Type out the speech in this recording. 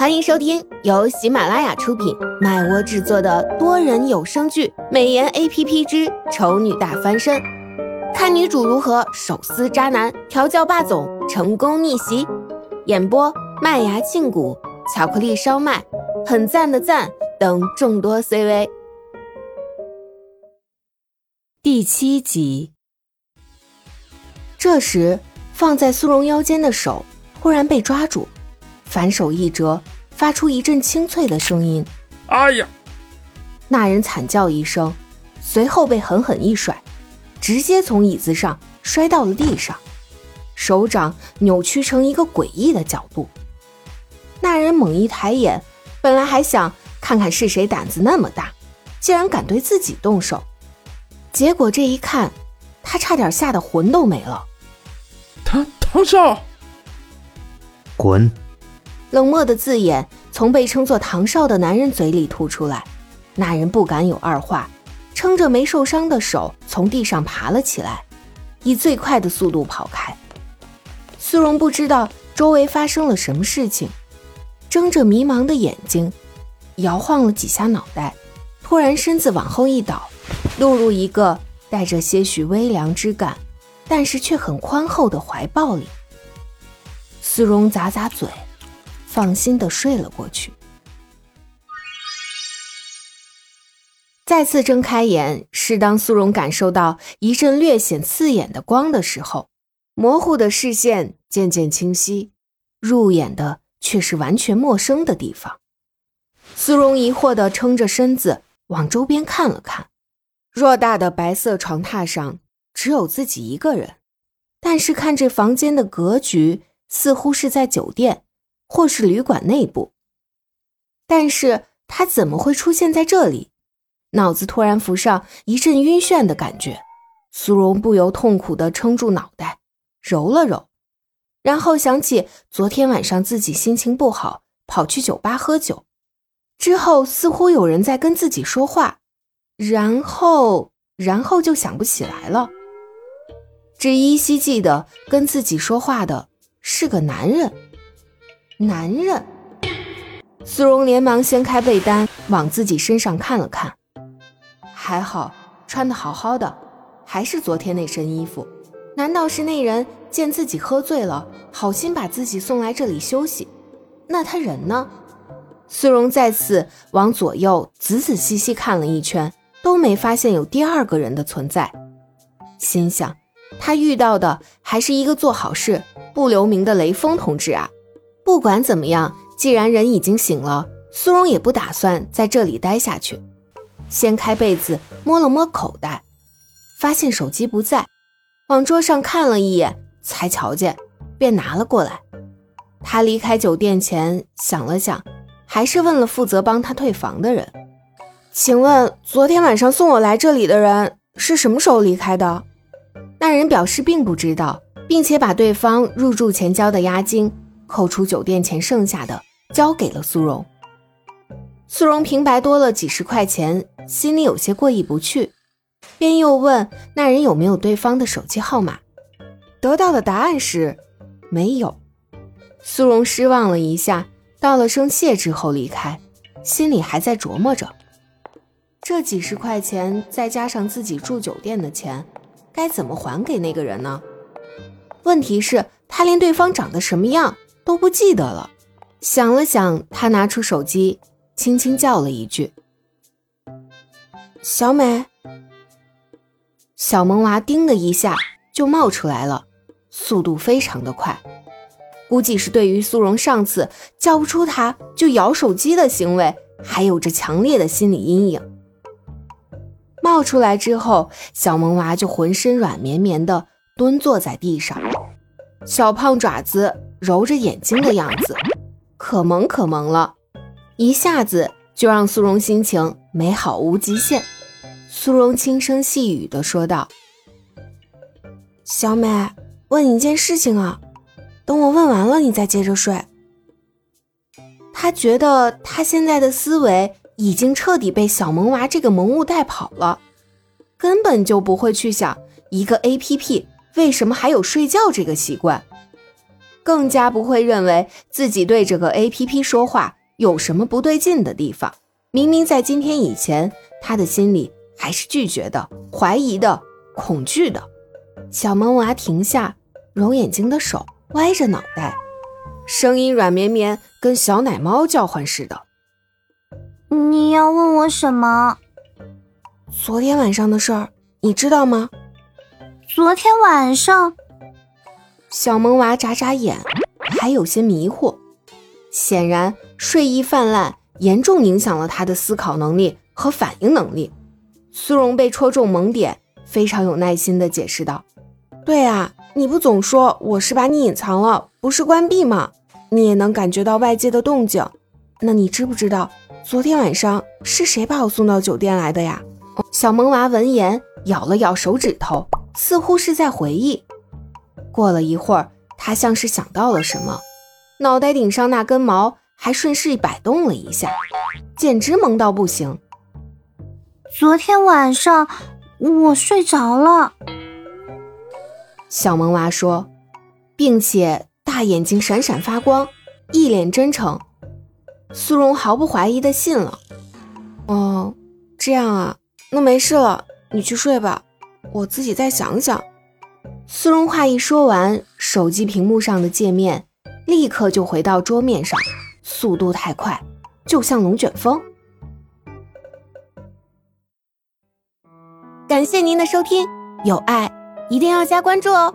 欢迎收听由喜马拉雅出品、麦窝制作的多人有声剧《美颜 A P P 之丑女大翻身》，看女主如何手撕渣男、调教霸总、成功逆袭。演播：麦芽庆谷、巧克力烧麦、很赞的赞等众多 C V。第七集，这时放在苏荣腰间的手忽然被抓住。反手一折，发出一阵清脆的声音。哎呀！那人惨叫一声，随后被狠狠一甩，直接从椅子上摔到了地上，手掌扭曲成一个诡异的角度。那人猛一抬眼，本来还想看看是谁胆子那么大，竟然敢对自己动手，结果这一看，他差点吓得魂都没了。唐唐少，滚！冷漠的字眼从被称作唐少的男人嘴里吐出来，那人不敢有二话，撑着没受伤的手从地上爬了起来，以最快的速度跑开。苏荣不知道周围发生了什么事情，睁着迷茫的眼睛，摇晃了几下脑袋，突然身子往后一倒，落入一个带着些许微凉之感，但是却很宽厚的怀抱里。苏荣咂咂嘴。放心的睡了过去。再次睁开眼，是当苏荣感受到一阵略显刺眼的光的时候，模糊的视线渐渐清晰，入眼的却是完全陌生的地方。苏荣疑惑的撑着身子往周边看了看，偌大的白色床榻上只有自己一个人，但是看这房间的格局，似乎是在酒店。或是旅馆内部，但是他怎么会出现在这里？脑子突然浮上一阵晕眩的感觉，苏荣不由痛苦地撑住脑袋，揉了揉，然后想起昨天晚上自己心情不好，跑去酒吧喝酒，之后似乎有人在跟自己说话，然后，然后就想不起来了，只依稀记得跟自己说话的是个男人。男人，苏荣连忙掀开被单，往自己身上看了看，还好穿的好好的，还是昨天那身衣服。难道是那人见自己喝醉了，好心把自己送来这里休息？那他人呢？苏荣再次往左右仔仔细细看了一圈，都没发现有第二个人的存在，心想他遇到的还是一个做好事不留名的雷锋同志啊。不管怎么样，既然人已经醒了，苏荣也不打算在这里待下去。掀开被子，摸了摸口袋，发现手机不在，往桌上看了一眼，才瞧见，便拿了过来。他离开酒店前想了想，还是问了负责帮他退房的人：“请问昨天晚上送我来这里的人是什么时候离开的？”那人表示并不知道，并且把对方入住前交的押金。扣除酒店钱，剩下的交给了苏荣。苏荣平白多了几十块钱，心里有些过意不去，便又问那人有没有对方的手机号码。得到的答案是没有。苏荣失望了一下，道了声谢之后离开，心里还在琢磨着，这几十块钱再加上自己住酒店的钱，该怎么还给那个人呢？问题是，他连对方长得什么样？都不记得了。想了想，他拿出手机，轻轻叫了一句：“小美。”小萌娃叮的一下就冒出来了，速度非常的快，估计是对于苏荣上次叫不出他就摇手机的行为，还有着强烈的心理阴影。冒出来之后，小萌娃就浑身软绵绵的蹲坐在地上，小胖爪子。揉着眼睛的样子，可萌可萌了，一下子就让苏荣心情美好无极限。苏荣轻声细语的说道：“小美，问你一件事情啊，等我问完了，你再接着睡。”他觉得他现在的思维已经彻底被小萌娃这个萌物带跑了，根本就不会去想一个 A P P 为什么还有睡觉这个习惯。更加不会认为自己对这个 A.P.P 说话有什么不对劲的地方。明明在今天以前，他的心里还是拒绝的、怀疑的、恐惧的。小萌娃停下揉眼睛的手，歪着脑袋，声音软绵绵，跟小奶猫叫唤似的。你要问我什么？昨天晚上的事儿，你知道吗？昨天晚上，小萌娃眨眨眼，还有些迷惑。显然，睡意泛滥严重影响了他的思考能力和反应能力。苏荣被戳中萌点，非常有耐心地解释道：“对啊，你不总说我是把你隐藏了，不是关闭吗？你也能感觉到外界的动静。那你知不知道昨天晚上是谁把我送到酒店来的呀？”小萌娃闻言咬了咬手指头，似乎是在回忆。过了一会儿，他像是想到了什么，脑袋顶上那根毛还顺势摆动了一下，简直萌到不行。昨天晚上我睡着了，小萌娃说，并且大眼睛闪闪发光，一脸真诚。苏荣毫不怀疑的信了。哦，这样啊。那没事了，你去睡吧，我自己再想想。苏荣话一说完，手机屏幕上的界面立刻就回到桌面上，速度太快，就像龙卷风。感谢您的收听，有爱一定要加关注哦。